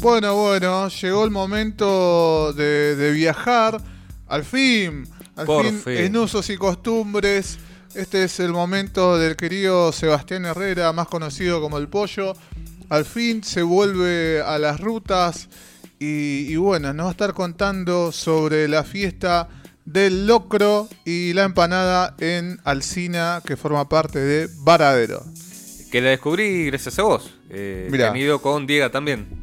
Bueno, bueno, llegó el momento de, de viajar. Al fin, al Por fin, fin. en usos y costumbres. Este es el momento del querido Sebastián Herrera, más conocido como el Pollo. Al fin se vuelve a las rutas y, y bueno, nos va a estar contando sobre la fiesta del locro y la empanada en Alcina, que forma parte de Varadero. Que la descubrí gracias a vos. Eh, Mirá. que han ido con Diego también.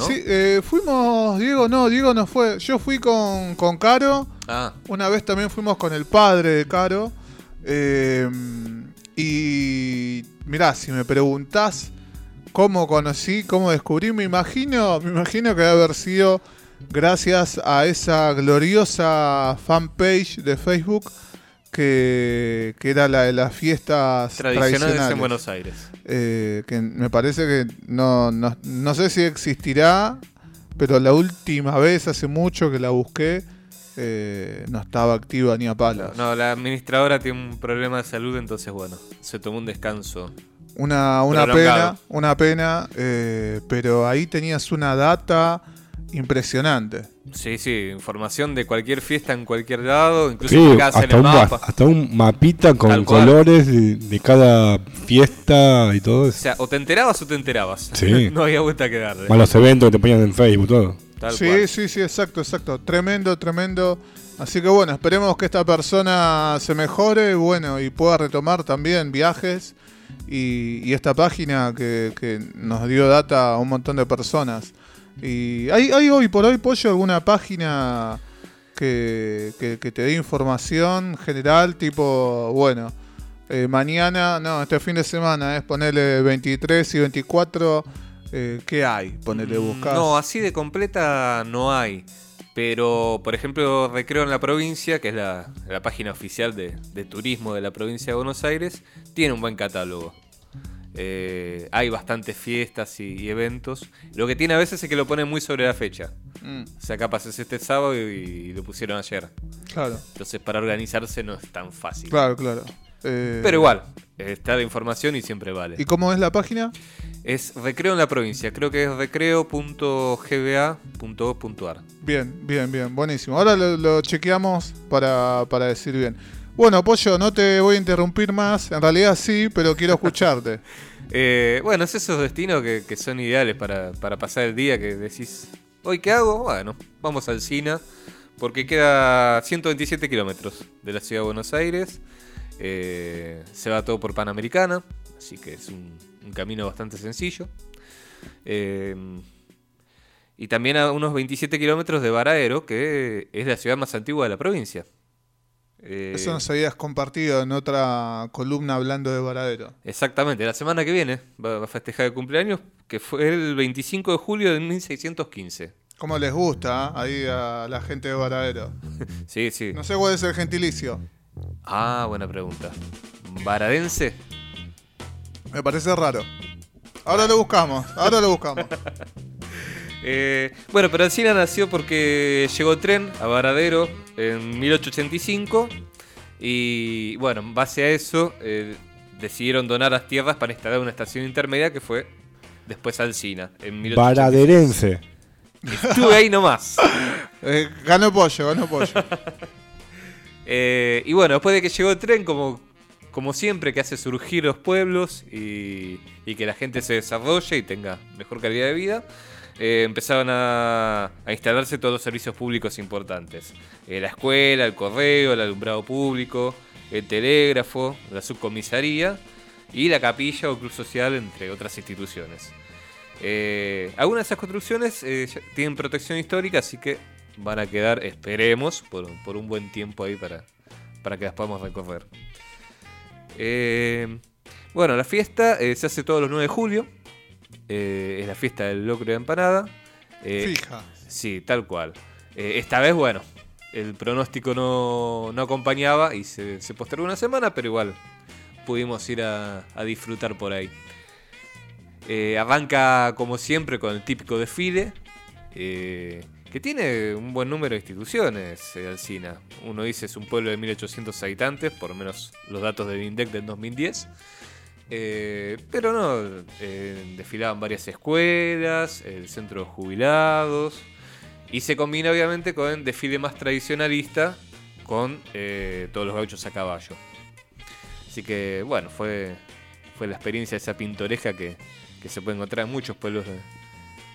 ¿No? Sí, eh, fuimos, Diego no, Diego no fue. Yo fui con, con Caro. Ah, Una vez también fuimos con el padre de Caro. eh, y mirá, si me preguntás cómo conocí, cómo descubrí, me imagino, me imagino que debe haber sido gracias a esa gloriosa fanpage de Facebook que, que era la de las fiestas tradicionales tradicionales. en Buenos Aires. Eh, que me parece que no, no, no sé si existirá, pero la última vez, hace mucho que la busqué, eh, no estaba activa ni a palos. No, la administradora tiene un problema de salud, entonces bueno, se tomó un descanso. Una, una pena, una pena, eh, pero ahí tenías una data impresionante. Sí, sí, información de cualquier fiesta en cualquier lado, incluso Sí, en hasta el un, ma- mapa. hasta un mapita con colores de, de cada fiesta y todo O eso. sea, o te enterabas o te enterabas. Sí. no había vuelta que darle. Más los eventos que te ponían en Facebook, todo. Tal sí, cual. sí, sí, exacto, exacto. Tremendo, tremendo. Así que bueno, esperemos que esta persona se mejore, bueno, y pueda retomar también viajes y, y esta página que, que nos dio data a un montón de personas. Y hay, hay hoy por hoy, Pollo, alguna página que, que- que te dé información general, tipo, bueno, eh, mañana, no, este fin de semana es ponerle 23 y 24, eh, ¿qué hay? Ponerle Mm, buscar. No, así de completa no hay. Pero, por ejemplo, Recreo en la provincia, que es la, la página oficial de, de turismo de la provincia de Buenos Aires, tiene un buen catálogo. Eh, hay bastantes fiestas y, y eventos. Lo que tiene a veces es que lo ponen muy sobre la fecha. Mm, O sea, capaz es este sábado y, y lo pusieron ayer. claro. Entonces, para organizarse no es tan fácil. Claro, claro. Eh, Pero igual, está la información y siempre vale. ¿Y cómo es la página? Es Recreo en la provincia. Creo que es recreo.gba.gov.ar. Bien, bien, bien, buenísimo. Ahora lo, lo chequeamos para, para decir bien. Bueno, Pollo, no te voy a interrumpir más. En realidad sí, pero quiero escucharte. Eh, bueno, es esos destinos que, son ideales para, pasar el día que decís, ¿hoy qué hago? Bueno, vamos al Sina, porque queda 127 kilómetros de la ciudad de Buenos Aires. Eh, se va todo por Panamericana, así que es un, camino bastante sencillo. Eh, y también a unos 27 kilómetros de Varadero, que es la ciudad más antigua de la provincia. Eh, Eso nos habías compartido en otra columna hablando de Varadero. Exactamente, la semana que viene va a festejar el cumpleaños, que fue el 25 de julio de 1615. ¿Cómo les gusta ah? ahí a la gente de Varadero? Sí, sí. No sé cuál es el gentilicio. Ah, buena pregunta. ¿Varadense? Me parece raro. Ahora lo buscamos, ahora lo buscamos. Eh, bueno, pero Alcina nació porque llegó tren a Varadero en 1885 y bueno, en base a eso eh, decidieron donar las tierras para instalar una estación intermedia que fue después Alcina en 1886. Varaderense. Estuve ahí nomás. Eh, ganó Pollo, ganó Pollo. Eh, y bueno, después de que llegó el tren, como, como siempre, que hace surgir los pueblos y, y que la gente se desarrolle y tenga mejor calidad de vida, eh, empezaron a, instalarse todos los servicios públicos importantes. Eh, la escuela, el correo, el alumbrado público, el telégrafo, la subcomisaría y la capilla o club social, entre otras instituciones. Eh, algunas de esas construcciones eh, tienen protección histórica, así que van a quedar, esperemos, por, un buen tiempo ahí para, para que las podamos recorrer. Bueno, la fiesta se hace todos los 9 de julio. Eh, es la fiesta del locro de empanada. Eh, Fija. Sí, tal cual. Eh, esta vez, bueno, el pronóstico no, no acompañaba y se, se postergó una semana, pero igual pudimos ir a, a disfrutar por ahí. Eh, arranca como siempre con el típico desfile, eh, que tiene un buen número de instituciones, eh, Alcina. Uno dice es un pueblo de 1800 habitantes, por lo menos los datos del INDEC del 2010. Eh, pero no, eh, desfilaban varias escuelas, el centro de jubilados, y se combina obviamente con el desfile más tradicionalista con eh, todos los gauchos a caballo. Así que bueno, fue, fue la experiencia esa pintoresca que, que se puede encontrar en muchos pueblos de,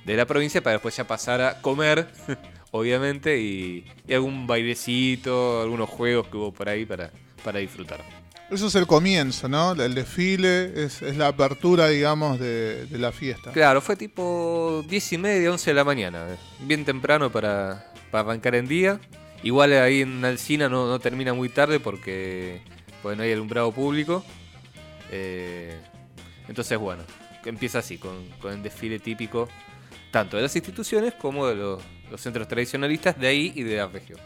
de la provincia para después ya pasar a comer, obviamente, y, y algún bailecito, algunos juegos que hubo por ahí para, para disfrutar. Eso es el comienzo, ¿no? El desfile es, la apertura, digamos, de, la fiesta. Claro, fue tipo 10 y media, 11 de la mañana, eh, bien temprano para, para arrancar en día. Igual ahí en Alcina no, termina muy tarde porque, porque no hay alumbrado público. Eh, entonces, bueno, empieza así, con, con el desfile típico tanto de las instituciones como de los centros tradicionalistas de ahí y de la región.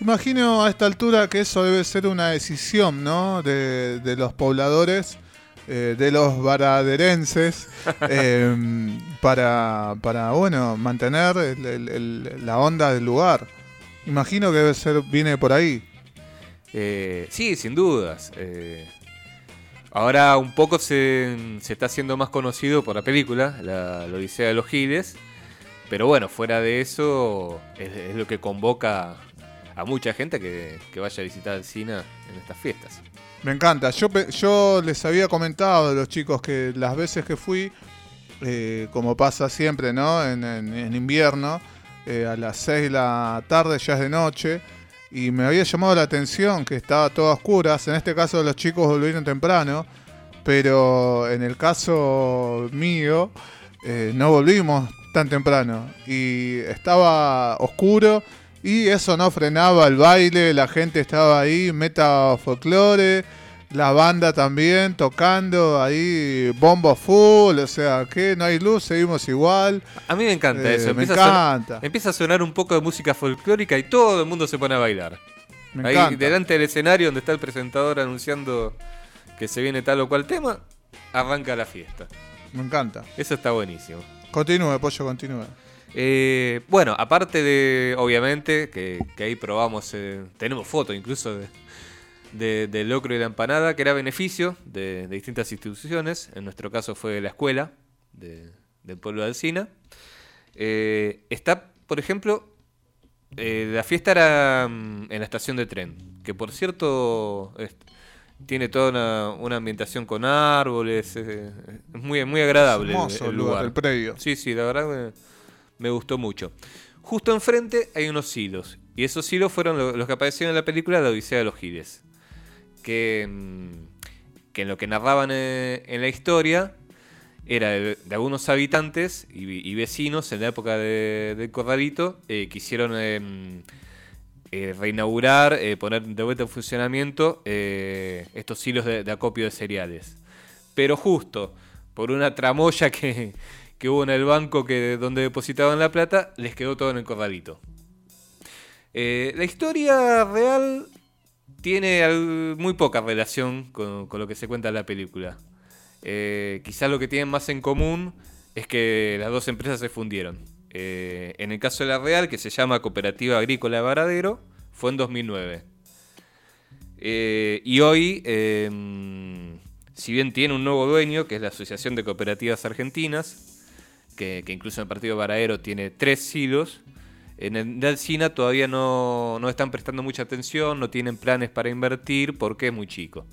Imagino a esta altura que eso debe ser una decisión, ¿no? De, de los pobladores, eh, de los varaderenses, eh, para, para, bueno, mantener el- el- el- la onda del lugar. Imagino que debe ser, viene por ahí. Eh, sí, sin dudas. eh, ahora un poco se, se está haciendo más conocido por la película, la, la Odisea de los Giles. Pero bueno, fuera de eso, es, es lo que convoca a mucha gente que, vaya a visitar el cine en estas fiestas. Me encanta. Yo, les había comentado a los chicos que las veces que fui, eh, como pasa siempre, ¿no? En invierno, eh, a las 6 de la tarde ya es de noche. Y me había llamado la atención que estaba todo a oscuras. En este caso los chicos volvieron temprano. Pero en el caso mío, eh, no volvimos tan temprano. Y estaba oscuro. Y eso no frenaba el baile, la gente estaba ahí, meta folclore, la banda también tocando ahí, bombo full, o sea, que no hay luz, seguimos igual. A mí me encanta Eh, eso. me Empieza, a sonar, encanta, empieza a sonar un poco de música folclórica y todo el mundo se pone a bailar. me Ahí encanta. delante del escenario donde está el presentador anunciando que se viene tal o cual tema, arranca la fiesta. Me encanta. Eso está buenísimo. Continúe, pollo, continúe. Eh, bueno, aparte de, obviamente, que, que ahí probamos, eh, tenemos fotos incluso de, de- del locro y la empanada, que era beneficio de, de distintas instituciones. En nuestro caso fue la escuela de- del pueblo de Alcina. Eh, está, por ejemplo, eh, la fiesta era mm, en la estación de tren, que por cierto es- tiene toda una, una ambientación con árboles, eh, es muy, muy agradable el- Hermoso el, el lugar, lugar. el predio. Sí, sí, la verdad me gustó mucho. Justo enfrente hay unos hilos. Y esos hilos fueron lo- los que aparecieron en la película La Odisea de los Giles. Que, mm, en lo que narraban eh, en la historia era de, de algunos habitantes y, vecinos en la época de- del Corralito eh, que hicieron eh, eh, reinaugurar, poner de vuelta en funcionamiento estos hilos de, de acopio de cereales. Pero justo por una tramoya que, que hubo en el banco que, donde depositaban la plata, les quedó todo en el corralito. Eh, la historia real tiene muy poca relación con, lo que se cuenta en la película. Eh, quizás lo que tienen más en común es que las dos empresas se fundieron. Eh, en el caso de la Real, que se llama Cooperativa Agrícola de Varadero, fue en 2009. Eh, y hoy, si bien tiene un nuevo dueño, que es la Asociación de Cooperativas Argentinas, que, que incluso en el partido Varadero tiene tres silos, en el de Alsina todavía no, no están prestando mucha atención, no tienen planes para invertir porque es muy chico.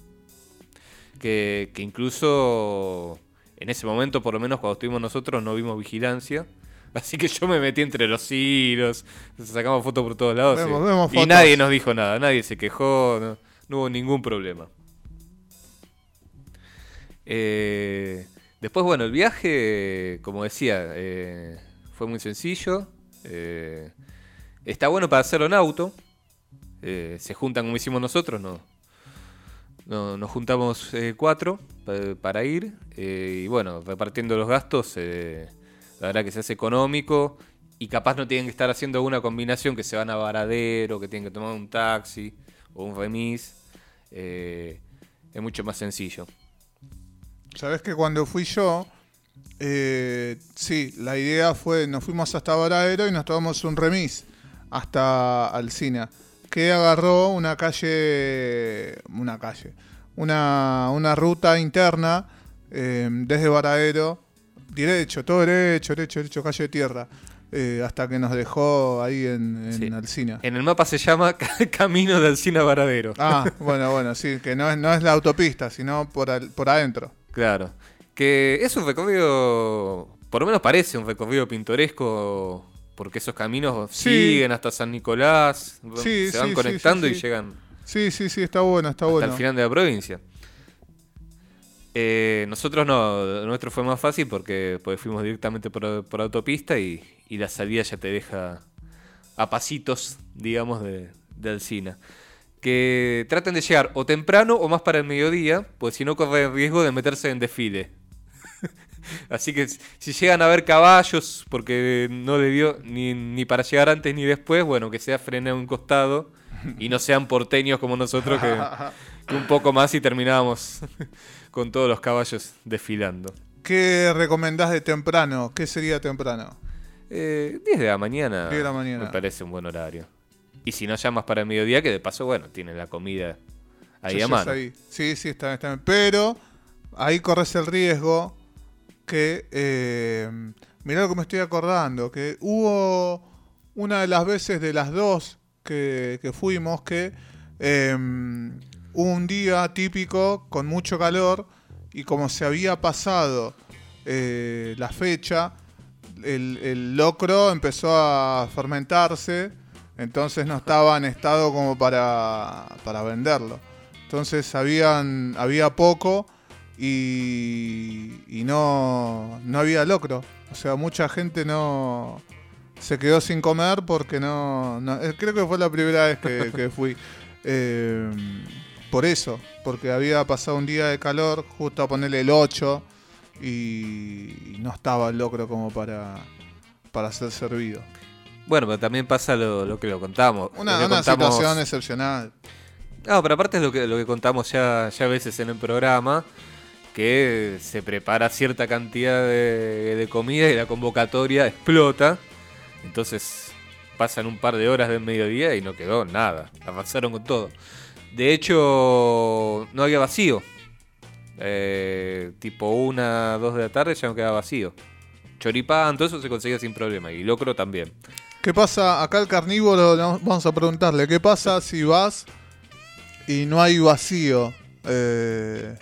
Que, que incluso en ese momento, por lo menos cuando estuvimos nosotros, no vimos vigilancia. Así que yo me metí entre los hilos, sacamos fotos por todos lados. Vemos- y- vemos y fotos. nadie nos dijo nada, nadie se quejó, no, no hubo ningún problema. Eh, después, bueno, el viaje, como decía, eh, fue muy sencillo. eh, está bueno para hacerlo en auto. eh, se juntan como hicimos nosotros, no, no- nos juntamos cuatro pa- para ir. y bueno, repartiendo los gastos, la verdad que se hace económico. Y capaz no tienen que estar haciendo una combinación que se van a Varadero, que tienen que tomar un taxi o un remis. es mucho más sencillo. Sabes que cuando fui yo, eh, sí, la idea fue, nos fuimos hasta Varadero y nos tomamos un remis hasta Alcina, que agarró una calle, una calle, una, una ruta interna eh, desde Varadero, derecho, todo derecho, derecho, derecho, calle de tierra, eh, hasta que nos dejó ahí en, en Sí. Alsina. En el mapa se llama Camino de Alcina Varadero. Ah, bueno, bueno, sí, que no es, no es la autopista, sino por, al- por adentro. Claro. Que es un recorrido, por lo menos parece un recorrido pintoresco, porque esos caminos Sí. siguen hasta San Nicolás, Sí, se van sí, conectando y llegan Sí, sí, sí, está bueno, está hasta bueno. el final de la provincia. Eh, nosotros no, nuestro fue más fácil porque, porque fuimos directamente por, por autopista y, y la salida ya te deja a pasitos, digamos, de, de Alsina. Que traten de llegar o temprano o más para el mediodía, pues si no corre el riesgo de meterse en desfile. Así que si llegan a ver caballos, porque no dio ni, ni para llegar antes ni después, bueno, que sea frene a un costado y no sean porteños como nosotros, que, que un poco más y terminábamos con todos los caballos desfilando. ¿Qué recomendás de temprano? ¿Qué sería temprano? Eh, 10 de la mañana. 10 de la mañana. Me parece un buen horario. Y si no llamas para el mediodía, que de paso, bueno, tienen la comida ahí Ya a mano. ahí. Sí, sí, está, está bien. Pero ahí corres el riesgo que. Eh, mirá lo que me estoy acordando. Que hubo una de las veces de las dos que, que fuimos que. eh, hubo un día típico con mucho calor y como se había pasado eh, la fecha, el, el locro empezó a fermentarse, entonces no estaba en estado como para, para venderlo. Entonces habían, había poco y, no, no había locro. O sea, mucha gente no se quedó sin comer porque no... eh, creo que fue la primera vez que, que fui. Eh, por eso, porque había pasado un día de calor, justo a ponerle el 8 y no estaba el locro como para, para ser servido. Bueno, pero también pasa lo, lo que lo contamos. Una, Lo que una contamos- situación excepcional. No, pero aparte es lo que, lo que contamos ya, ya a veces en el programa, que se prepara cierta cantidad de, de comida y la convocatoria explota. Entonces pasan un par de horas del mediodía y no quedó nada. Avanzaron con todo. De hecho, no había vacío. Eh, tipo una, dos de la tarde ya no quedaba vacío. Choripán, todo eso se conseguía sin problema. Y locro también. ¿Qué pasa? Acá el carnívoro, vamos a preguntarle, ¿qué pasa si vas y no hay vacío? Eh,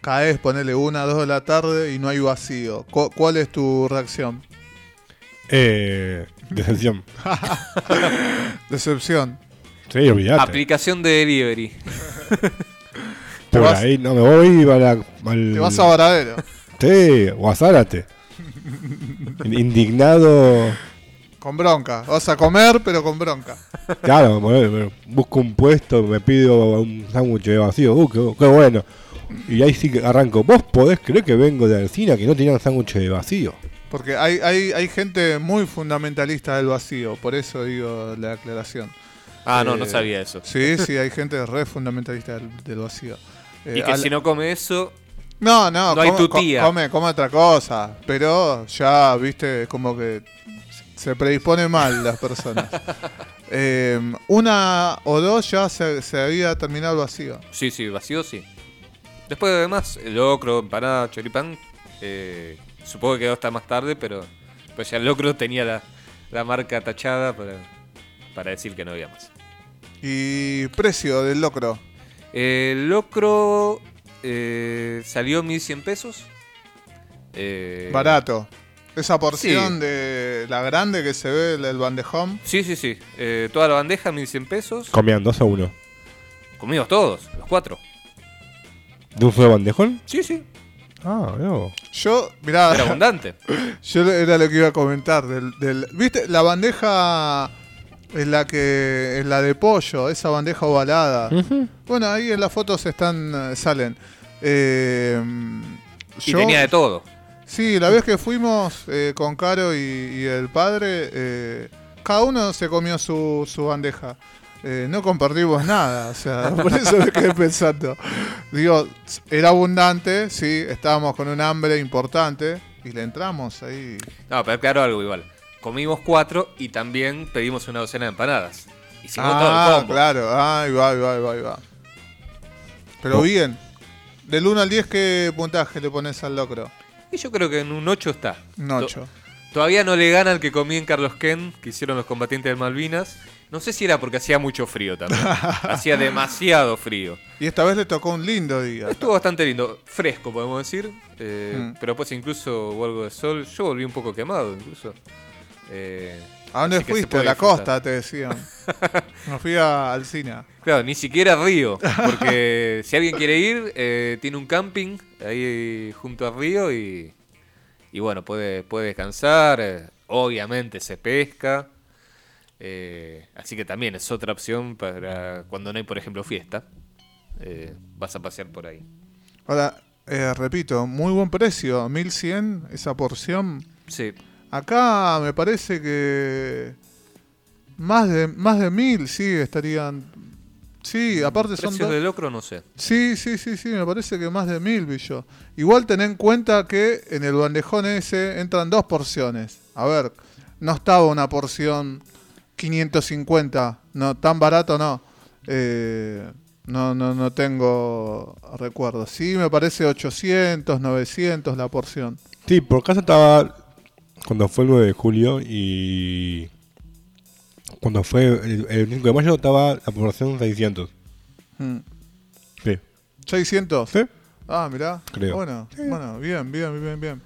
caes, ponele una, dos de la tarde y no hay vacío. ¿Cu- ¿Cuál es tu reacción? Eh, decepción. Decepción. Sí, olvidate. Aplicación de delivery. Por vas- ahí no me voy para al... Te vas a Varadero. Sí, o a Zárate. Indignado. Con bronca. Vas a comer, pero con bronca. Claro, busco un puesto, me pido un sándwich de vacío. Uh, qué, qué bueno. Y ahí sí que arranco. ¿Vos podés creer que vengo de Alcina que no tenían sándwich de vacío? Porque hay, hay, hay gente muy fundamentalista del vacío, por eso digo la aclaración. Ah, no, no Eh, sabía eso. Sí, sí, hay gente re fundamentalista del, del vacío. Eh, Y que al- si no come eso, No, no, No hay come, tu tía. co- come, come otra cosa, pero ya, viste, es como que se predispone mal las personas. Eh, una o dos ya se, se había terminado vacío. sí, sí, vacío sí. Después además, el locro, empanada, choripán, eh, supongo que quedó hasta más tarde, pero pues ya el locro tenía la, la marca tachada para, para decir que no había más. Y precio del locro. El locro eh, salió 1100 pesos. Eh, Barato. Esa porción sí. de la grande que se ve, el, el bandejón. Sí, sí, sí. Eh, toda la bandeja, 1100 pesos. Comían dos a uno. Comimos todos, los cuatro. ¿De un solo bandejón? Sí, sí. Ah, no. Yo, mirá, Era abundante. yo era lo que iba a comentar. Del, del- ¿Viste? La bandeja es la que es la de pollo, esa bandeja ovalada. Bueno, ahí en las fotos están, eh, salen. Eh, Y yo- tenía de todo. Sí, la vez que fuimos eh, con Caro y, y el padre, eh, cada uno se comió su, su bandeja. Eh, no compartimos nada, o sea, por eso me quedé pensando. Digo, era abundante, sí, estábamos con un hambre importante y le entramos ahí. No, pero claro, algo igual. Comimos cuatro y también pedimos una docena de empanadas. Hicimos todo el Ah, combo. claro, ahí va, ahí va, ahí va, ahí va. Pero bien, Del 1 al 10, ¿qué puntaje le pones al locro? Y yo creo que en un 8 está. Un 8. To- Todavía no le gana al que comí en Carlos Ken, que hicieron los combatientes de Malvinas. No sé si era porque hacía mucho frío también. hacía demasiado frío. Y esta vez le tocó un lindo día. Estuvo bastante lindo, fresco podemos decir. eh, Mm. Pero pues incluso hubo algo de sol. Yo volví un poco quemado incluso. Eh, ¿A dónde así fuiste? A la disfrutar. costa, te decían. Me fui a Alcina. Claro, ni siquiera Río. Porque si alguien quiere ir, eh, tiene un camping ahí junto a Río y, y bueno, puede, puede descansar. eh, obviamente se pesca. eh, así que también es otra opción para cuando no hay, por ejemplo, fiesta. eh, vas a pasear por ahí. Ahora, eh, repito, muy buen precio. 1100 esa porción. Sí, Acá me parece que más de más de 1000 sí estarían. Sí, aparte son precios de locro no sé. Sí, sí, sí, sí, me parece que más de 1000 vi yo. Igual ten en cuenta que en el bandejón ese entran dos porciones. A ver, no estaba una porción 550, no tan barato no. Eh, no, no, no tengo recuerdo. Sí, me parece 800, 900 la porción. Sí, por casa estaba cuando fue el 9 de julio y cuando fue el, el 5 de mayo estaba la población 600. Mm. Sí. 600. ¿Sí? Ah, mirá. Creo. Bueno, bueno, bien, bien, bien, bien.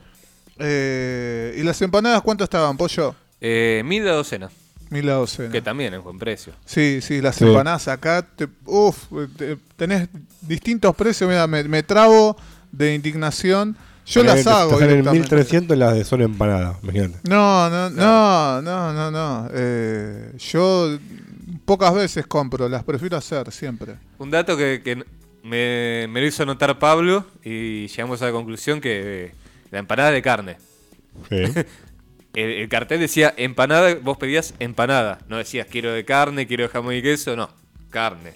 Eh, ¿Y las empanadas cuánto estaban, pollo? Eh, mil la docena, Mil la docena. que también es buen precio. Sí, sí, las Sí. empanadas acá, te, uf, te- tenés distintos precios, mira, me, me trabo de indignación. Yo las hago directamente. 1300 las de solo empanadas, imagínate. No, no, no, no, no, no. Eh, yo pocas veces compro, las prefiero hacer siempre. Un dato que, que me, me lo hizo notar Pablo y llegamos a la conclusión que eh, la empanada de carne. Sí. El, el cartel decía empanada, vos pedías empanada. No decías quiero de carne, quiero de jamón y queso, no. Carne.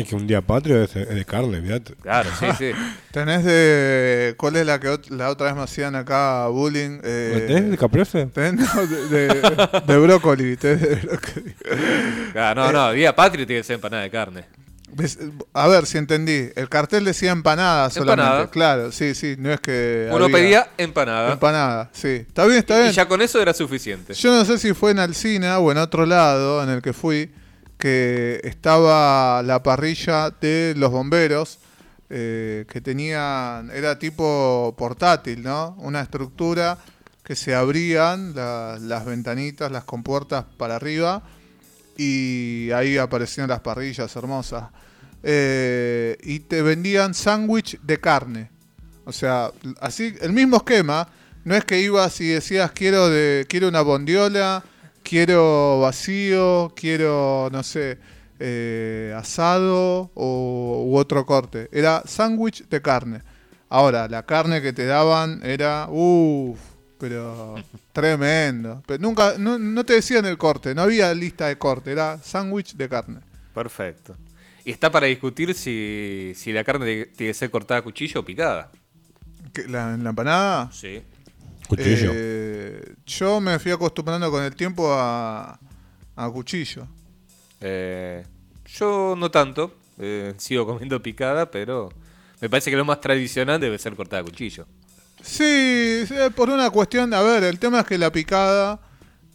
Es que un día patrio es, de carne, fíjate. Claro, sí, sí. Tenés de. ¿Cuál es la que ot- la otra vez me hacían acá bullying? Eh, ¿Tenés de caprese? tenés, no, de, de- de brócoli. tenés de brócoli. Claro, no, no, día patrio tiene que ser empanada de carne. A ver si entendí. El cartel decía empanada solamente. Empanada. Claro, sí, sí. No es que. Uno había- pedía empanada. Empanada, sí. Está bien, está bien. y ya con eso era suficiente. Yo no sé si fue en Alcina o en otro lado en el que fui, que estaba la parrilla de los bomberos, eh, que tenían, era tipo portátil, ¿no? Una estructura que se abrían la- las ventanitas, las compuertas para arriba, y ahí aparecían las parrillas hermosas. Eh, y te vendían sándwich de carne. O sea, así, el mismo esquema. No es que ibas y decías quiero quiero una bondiola, quiero vacío, quiero, no sé, eh, asado o, u otro corte. Era sándwich de carne. Ahora, la carne que te daban era, uff, pero tremendo. Pero nunca, no, no te decían el corte, no había lista de corte, era sándwich de carne. Perfecto. Y está para discutir si, si la carne tiene que ser cortada a cuchillo o picada. ¿Qué, ¿La, ¿En la empanada? Sí. Cuchillo. Eh, yo me fui acostumbrando con el tiempo a, a cuchillo. Eh, yo no tanto. eh, sigo comiendo picada, pero me parece que lo más tradicional debe ser cortada a cuchillo. Sí, por una cuestión, a ver, el tema es que la picada,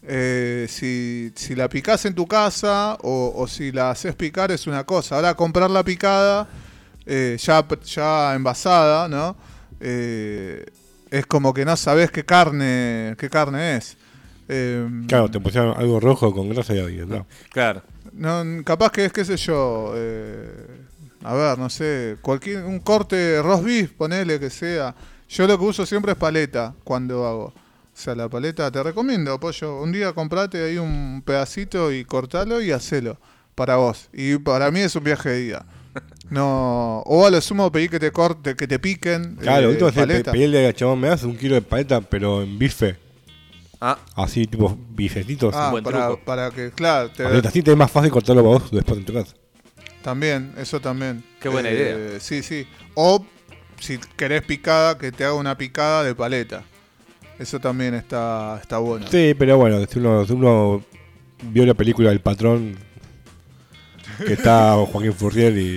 eh, si, si la picás en tu casa o, o si la haces picar es una cosa. Ahora comprar la picada eh, ya, ya envasada, ¿no? Eh, es como que no sabes qué carne, qué carne es. Eh, Claro, te pusieron algo rojo con grasa y ahí, no. Claro. No, capaz que es, qué sé yo, eh, a ver, no sé, cualquier, un corte roast beef, ponele que sea. Yo lo que uso siempre es paleta cuando hago. O sea, la paleta te recomiendo, pollo. Un día comprate ahí un pedacito y cortalo y hacelo para vos. Y para mí es un viaje de día. No, o a lo sumo pedí que te corte, que te piquen. Claro, eh, paleta. pedirle al chabón, me das un kilo de paleta, pero en bife. Ah, Así, tipo, bifetitos. Ah, para, para que, claro, te- así te es más fácil cortarlo para vos después en tu casa. También, eso también. Qué buena idea. Sí, sí. O si querés picada, que te haga una picada de paleta. Eso también está, está bueno. Sí, pero bueno, si uno, si uno vio la película El Patrón, que está Joaquín Furriel y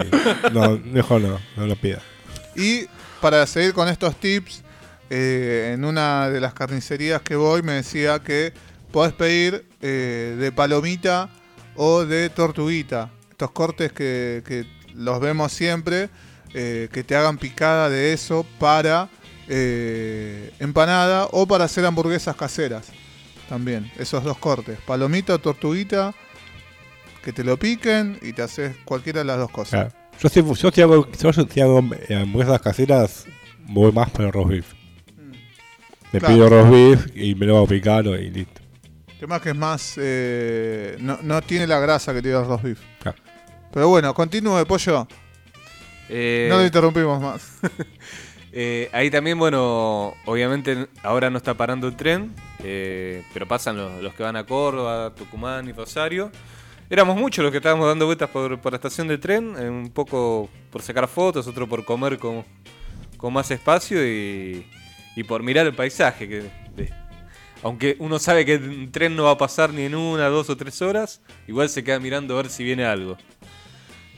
no, mejor no, no lo pida. Y para seguir con estos tips, eh, en una de las carnicerías que voy me decía que podés pedir eh, de palomita o de tortuguita. Estos cortes que, que los vemos siempre, eh, que te hagan picada de eso para empanada o para hacer hamburguesas caseras. También, esos dos cortes. Palomita o tortuguita, que te lo piquen y te haces cualquiera de las dos cosas. Claro. Yo si, yo si hago, yo si hago hamburguesas caseras, voy más por el roast beef. Me Claro. pido roast beef y me lo hago picado y listo. El tema es que es más. eh, no, no tiene la grasa que tiene el roast beef. Claro. Pero bueno, continúe, pollo. Eh, No lo interrumpimos más. eh, ahí también, bueno, obviamente ahora no está parando el tren, eh, pero pasan los, los que van a Córdoba, Tucumán y Rosario. Éramos muchos los que estábamos dando vueltas por, la estación de tren, eh, un poco por sacar fotos, otro por comer con, con más espacio y, y por mirar el paisaje. Que, aunque uno sabe que el tren no va a pasar ni en una, dos o tres horas, igual se queda mirando a ver si viene algo.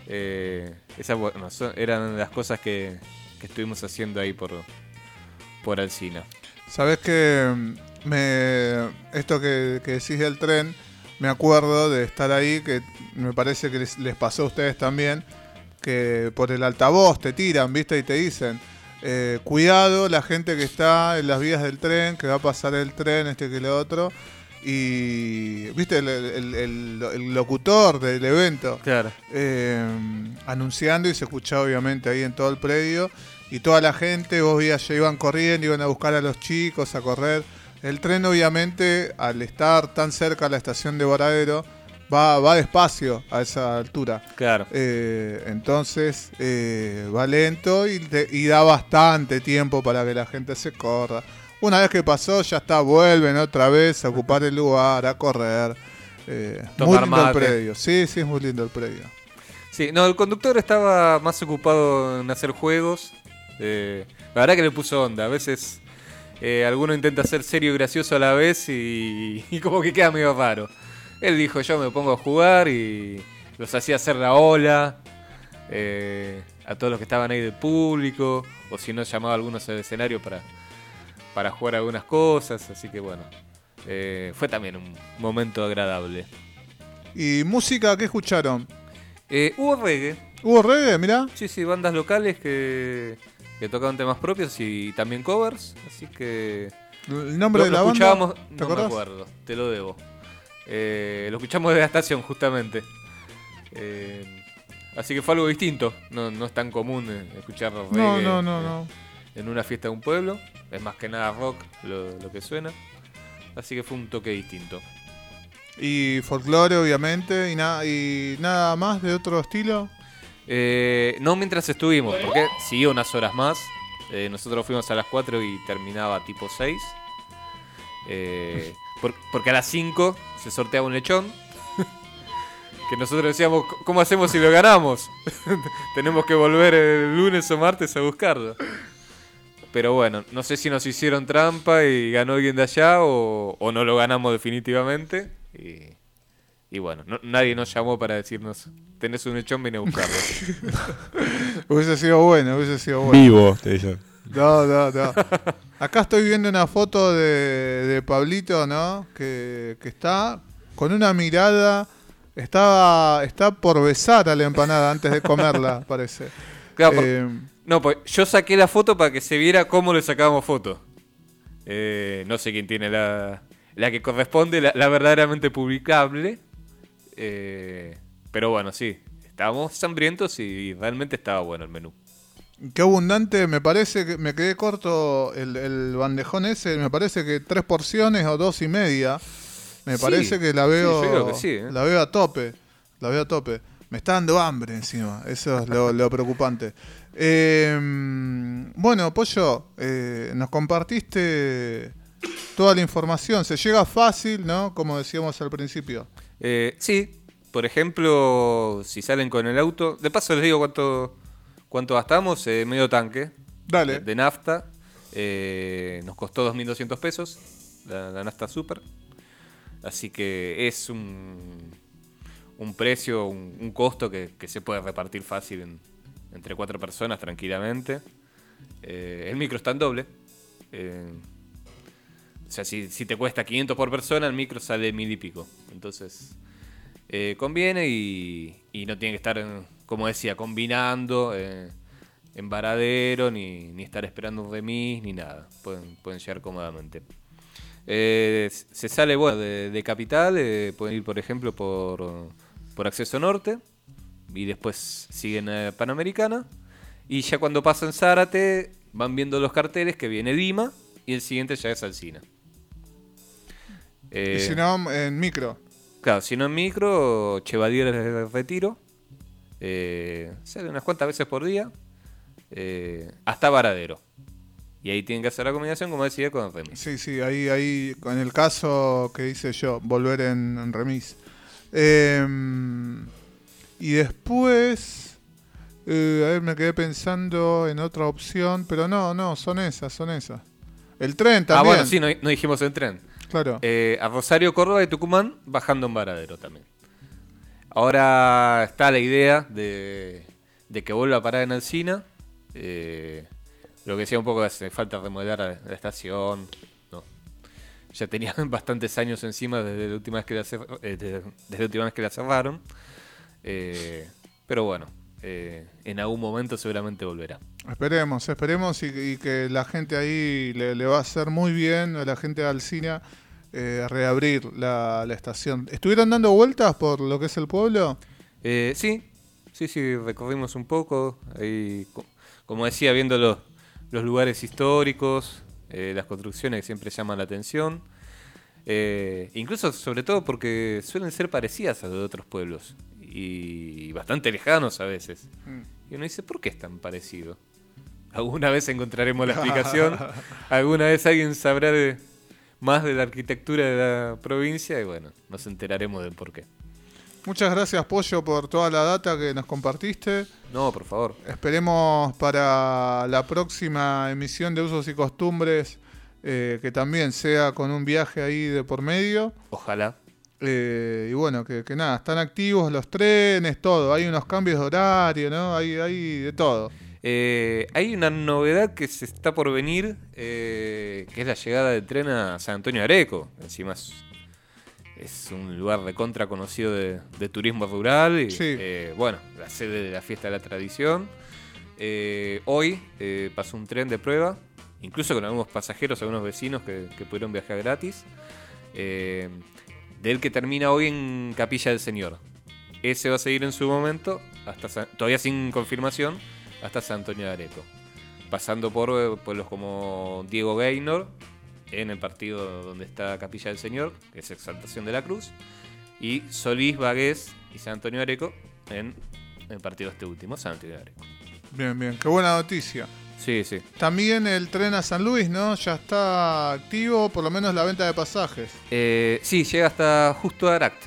Eh, esas bueno, eran las cosas que, que estuvimos haciendo ahí por, por Alcina. Sabes que mm, me esto que, que decís del tren, me acuerdo de estar ahí, que me parece que les, les pasó a ustedes también, que por el altavoz te tiran, ¿viste? Y te dicen, eh, cuidado la gente que está en las vías del tren, que va a pasar el tren, este que lo otro. Y, ¿viste? El, el- el- el locutor del evento Claro. eh, anunciando y se escuchaba obviamente ahí en todo el predio. Y toda la gente, vos veías, ya iban corriendo, iban a buscar a los chicos, a correr. El tren obviamente, al estar tan cerca a la estación de Varadero, va, va despacio a esa altura. Claro. Eh, entonces eh, va lento y, te- y da bastante tiempo para que la gente se corra. Una vez que pasó, ya está, vuelven otra vez a ocupar el lugar, a correr. Eh, muy lindo el predio. Sí, sí, es muy lindo el predio. Sí, no, el conductor estaba más ocupado en hacer juegos. eh, la verdad que le puso onda. A veces eh, alguno intenta ser serio y gracioso a la vez y, y como que queda medio raro. Él dijo, yo me pongo a jugar y los hacía hacer la ola eh, a todos los que estaban ahí del público. O si no, llamaba a algunos al escenario para, para jugar algunas cosas. Así que bueno, eh, fue también un momento agradable. ¿Y música qué escucharon? Hubo reggae. ¿Hubo reggae? Mirá. Sí, sí, bandas locales que, que tocaban temas propios y también covers, así que... ¿El nombre lo, de lo la banda? escuchábamos, ¿Te no me acuerdo, te lo debo. Eh, lo escuchamos de la estación, justamente. Eh, así que fue algo distinto, no, no es tan común eh, escuchar reggae No, no, no, eh, no. en una fiesta de un pueblo, es más que nada rock lo, lo que suena. Así que fue un toque distinto. Y folclore, obviamente. ¿Y, nada y nada más de otro estilo? Eh, no mientras estuvimos, porque siguió unas horas más. Eh, nosotros fuimos a las 4 y terminaba tipo 6. Eh, por- porque a las 5 se sorteaba un lechón. que nosotros decíamos, ¿cómo hacemos si lo ganamos? Tenemos que volver el lunes o martes a buscarlo. Pero bueno, no sé si nos hicieron trampa y ganó alguien de allá o, o no lo ganamos definitivamente. Y, y bueno, no- nadie nos llamó para decirnos, tenés un lechón, ven a buscarlo. Hubiese sido bueno, hubiese sido bueno. Vivo, te dicen. No, no, no. Acá estoy viendo una foto de, de Pablito, ¿no? Que, que está con una mirada. Estaba, está por besar a la empanada antes de comerla, parece. Claro, por- Eh, No, pues yo saqué la foto para que se viera cómo le sacábamos foto. Eh, no sé quién tiene la, la que corresponde, la, la verdaderamente publicable. Eh, pero bueno, sí, estábamos hambrientos y realmente estaba bueno el menú. qué abundante, me parece que me quedé corto el, el bandejón ese. Me parece que tres porciones o dos y media. Me Sí, parece que la sí, veo. yo creo que sí, ¿eh? La veo a tope. La veo a tope. Me está dando hambre encima. Eso es lo, lo preocupante. Eh, bueno, Pollo, eh, nos compartiste toda la información. Se llega fácil, ¿no? Como decíamos al principio. Eh, sí, por ejemplo, si salen con el auto, de paso les digo cuánto, cuánto gastamos, eh, medio tanque Dale. de, de nafta, eh, nos costó 2.200 pesos, la, la nafta super, así que es un, un precio, un, un costo que, que se puede repartir fácil en- entre cuatro personas tranquilamente. El micro está en doble. O sea, si, te cuesta 500 por persona, el micro sale mil y pico. Entonces, eh, conviene y, y no tiene que estar, como decía, combinando eh, en varadero, ni, estar esperando un remis, ni nada. Pueden, pueden llegar cómodamente. Eh, se sale bueno de, de Capital, eh, pueden ir, por ejemplo, por, por Acceso Norte y después siguen a Panamericana. Y ya cuando pasan Zárate, van viendo los carteles que viene Dima y el siguiente ya es Alcina. Eh, y si no, en micro. Claro, si no en micro, Chevalier de Retiro. Eh, sale unas cuantas veces por día. eh, hasta Varadero. Y ahí tienen que hacer la combinación, como decía, con remis. Sí, sí, ahí, ahí, en el caso que hice yo, volver en, en remis. Eh, y después, eh, a ver, me quedé pensando en otra opción, pero no, no, son esas, son esas. El tren Ah, también. bueno, sí, no, no dijimos el tren. Claro. Eh, a Rosario, Córdoba y Tucumán, bajando en Varadero también. Ahora está la idea de, que vuelva a parar en Alcina. Eh, lo que decía un poco hace falta remodelar la, estación. ¿no? Ya tenían bastantes años encima desde la última vez que la, cer- eh, desde, la última vez que la cerraron. Pero bueno, eh, en algún momento seguramente volverá. Esperemos, esperemos y, y que la gente ahí le, le va a hacer muy bien a la gente de Alcina eh, reabrir la, la estación. ¿Estuvieron dando vueltas por lo que es el pueblo? Eh, sí, sí, sí, recorrimos un poco. Como decía, viendo los, los lugares históricos, eh, las construcciones que siempre llaman la atención. Eh, incluso, sobre todo, porque suelen ser parecidas a las de otros pueblos y bastante lejanos a veces. Y uno dice, ¿por qué es tan parecido? Alguna vez encontraremos la explicación, alguna vez alguien sabrá de- más de la arquitectura de la provincia y bueno, nos enteraremos del por qué. Muchas gracias, Pollo, por toda la data que nos compartiste. No, por favor. Esperemos para la próxima emisión de Usos y Costumbres eh, que también sea con un viaje ahí de por medio. Ojalá. Eh, y bueno, que, que nada, están activos los trenes, todo. Hay unos cambios de horario, ¿no? Hay, hay de todo. Eh, hay una novedad que se está por venir, eh, que es la llegada del tren a San Antonio de Areco. Encima es, es un lugar recontra conocido de, de turismo rural. Y, Sí. bueno, la sede de la fiesta de la tradición. Hoy pasó un tren de prueba, incluso con algunos pasajeros, algunos vecinos que, que pudieron viajar gratis. Eh, del que termina hoy en Capilla del Señor. Ese va a seguir en su momento, hasta San- todavía sin confirmación, hasta San Antonio de Areco. Pasando por eh, pueblos como Diego Gaynor, en el partido donde está Capilla del Señor, que es Exaltación de la Cruz, y Solís, Vagués y San Antonio Areco, en el partido este último, San Antonio de Areco. Bien, bien. Qué buena noticia. Sí, sí. También el tren a San Luis, ¿no? Ya está activo, por lo menos la venta de pasajes. Eh, sí, llega hasta justo a Aract.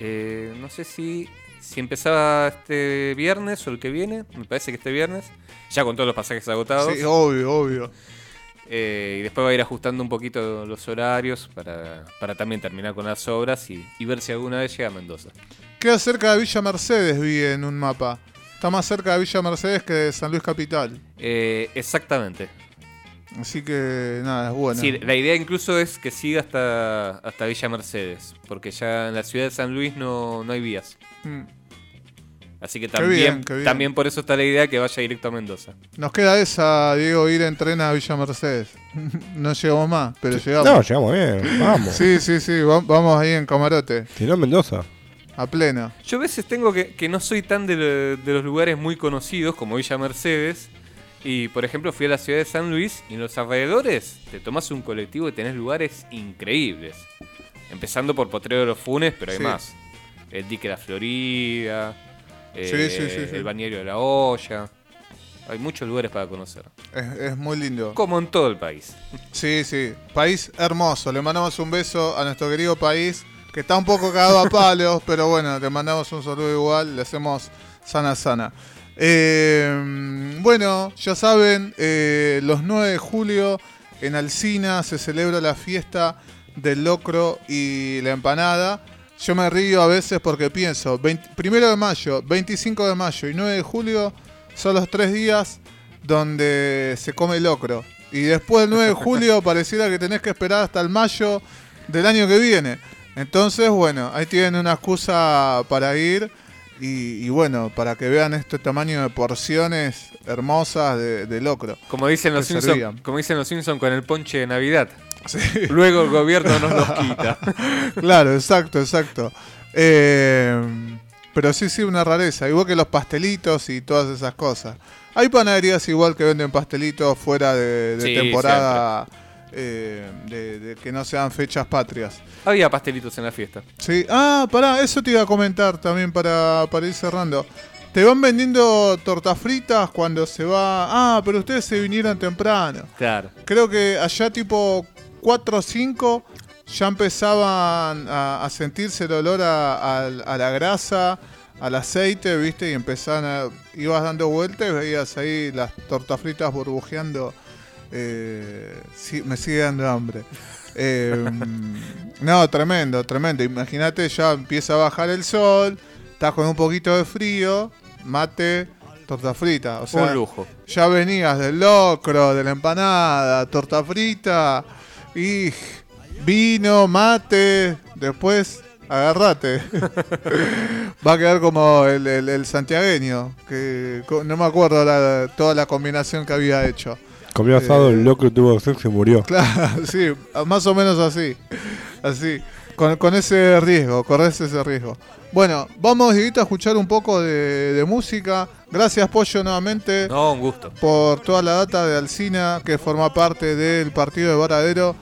Eh, no sé si, si empezaba este viernes o el que viene, me parece que este viernes, ya con todos los pasajes agotados. Sí, obvio, obvio. Eh, y después va a ir ajustando un poquito los horarios para, para también terminar con las obras y, y ver si alguna vez llega a Mendoza. Queda cerca de Villa Mercedes, vi en un mapa. Está más cerca de Villa Mercedes que de San Luis Capital. Eh, exactamente. Así que nada, es bueno. Sí, la idea incluso es que siga hasta, hasta Villa Mercedes, porque ya en la ciudad de San Luis no, no hay vías. Mm. Así que Qué también, bien, qué bien. también por eso está la idea que vaya directo a Mendoza. Nos queda esa, Diego, ir en tren a Villa Mercedes. no llegamos más, pero llegamos. No, llegamos bien, vamos. Sí, sí, sí, va- vamos ahí en camarote, Si no, Mendoza. A pleno. Yo a veces tengo que, que no soy tan de, lo- de los lugares muy conocidos como Villa Mercedes. Y por ejemplo fui a la ciudad de San Luis y en los alrededores te tomas un colectivo y tenés lugares increíbles. Empezando por Potrero de los Funes, pero hay Sí. más. El dique de la Florida, eh, Sí, sí, sí, sí. el bañero de la olla. Hay muchos lugares para conocer. Es, es muy lindo. Como en todo el país. Sí, sí. País hermoso. Le mandamos un beso a nuestro querido país, que está un poco cagado a palos, pero bueno, le mandamos un saludo igual, le hacemos sana sana. Eh, bueno, ya saben, eh, los 9 de julio en Alcina se celebra la fiesta del locro y la empanada. Yo me río a veces porque pienso, 20 primero de mayo, 25 de mayo y 9 de julio son los tres días donde se come locro. Y después del 9 de julio pareciera que tenés que esperar hasta el mayo del año que viene. Entonces, bueno, ahí tienen una excusa para ir y, y bueno, para que vean este tamaño de porciones hermosas de, de locro. Como dicen los servían. como dicen los Simpsons con el ponche de Navidad. Sí. Luego el gobierno nos los quita. claro, exacto, exacto. Eh, pero sí, sí, una rareza. Igual que los pastelitos y todas esas cosas. Hay panaderías igual que venden pastelitos fuera de, de Sí, temporada, eh, de, de que no sean fechas patrias. Había pastelitos en la fiesta. Sí. Ah, pará, eso te iba a comentar también para, para ir cerrando. Te van vendiendo tortas fritas cuando se va... Ah, pero ustedes se vinieron temprano. Claro. Creo que allá tipo 4 o 5 ya empezaban a, a sentirse el olor a, a- a la grasa, al aceite, ¿viste? Y empezaban a... Ibas dando vueltas y veías ahí las tortas fritas burbujeando. Eh, sí, me sigue dando hambre. Eh, no, tremendo, tremendo. Imagínate, ya empieza a bajar el sol, estás con un poquito de frío, mate, torta frita. O sea, Un lujo. ya venías del locro, de la empanada, torta frita y vino, mate, después agarrate. Va a quedar como el, el- el santiagueño, que no me acuerdo la- toda la combinación que había hecho. Comió asado, Eh. el loco tuvo sexo y murió. Claro, sí, más o menos así. Así, con, con ese riesgo, corres ese riesgo. Bueno, vamos Dieguito, a escuchar un poco de, de música. Gracias, Pollo, nuevamente No, un gusto. por toda la data de Alcina que forma parte del partido de Varadero.